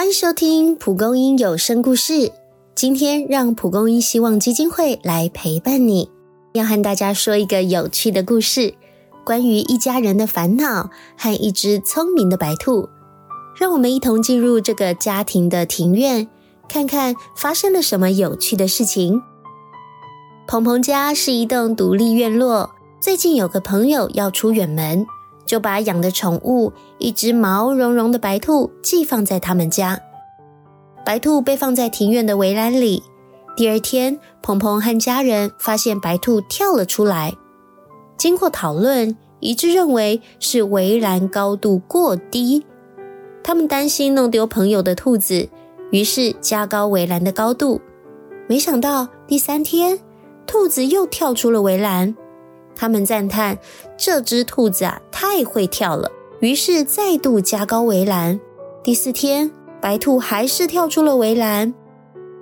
欢迎收听蒲公英有声故事。今天让蒲公英希望基金会来陪伴你，要和大家说一个有趣的故事，关于一家人的烦恼和一只聪明的白兔。让我们一同进入这个家庭的庭院，看看发生了什么有趣的事情。鹏鹏家是一栋独立院落，最近有个朋友要出远门。就把养的宠物一只毛茸茸的白兔寄放在他们家。白兔被放在庭院的围栏里。第二天，鹏鹏和家人发现白兔跳了出来。经过讨论，一致认为是围栏高度过低。他们担心弄丢朋友的兔子，于是加高围栏的高度。没想到第三天，兔子又跳出了围栏。他们赞叹这只兔子啊太会跳了，于是再度加高围栏。第四天，白兔还是跳出了围栏。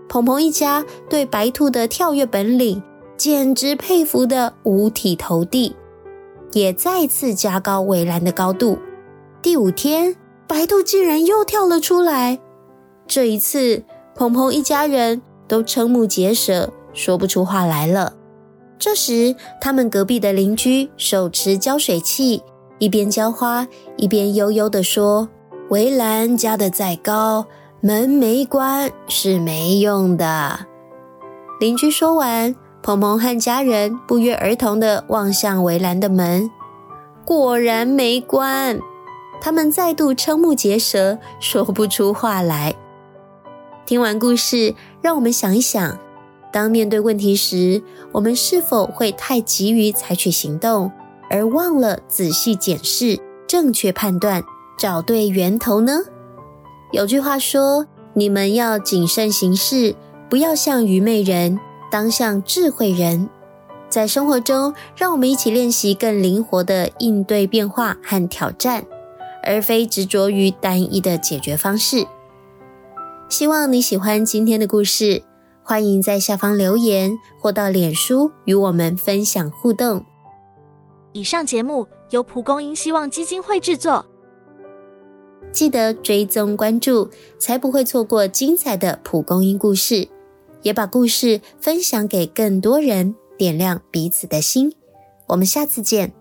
鹏鹏一家对白兔的跳跃本领简直佩服得五体投地，也再次加高围栏的高度。第五天，白兔竟然又跳了出来。这一次，鹏鹏一家人都瞠目结舌，说不出话来了。这时，他们隔壁的邻居手持浇水器，一边浇花，一边悠悠地说：“围栏加的再高，门没关是没用的。”邻居说完，鹏鹏和家人不约而同地望向围栏的门，果然没关。他们再度瞠目结舌，说不出话来。听完故事，让我们想一想。当面对问题时，我们是否会太急于采取行动，而忘了仔细检视、正确判断、找对源头呢？有句话说：“你们要谨慎行事，不要像愚昧人，当像智慧人。”在生活中，让我们一起练习更灵活的应对变化和挑战，而非执着于单一的解决方式。希望你喜欢今天的故事。欢迎在下方留言或到脸书与我们分享互动。以上节目由蒲公英希望基金会制作，记得追踪关注，才不会错过精彩的蒲公英故事。也把故事分享给更多人，点亮彼此的心。我们下次见。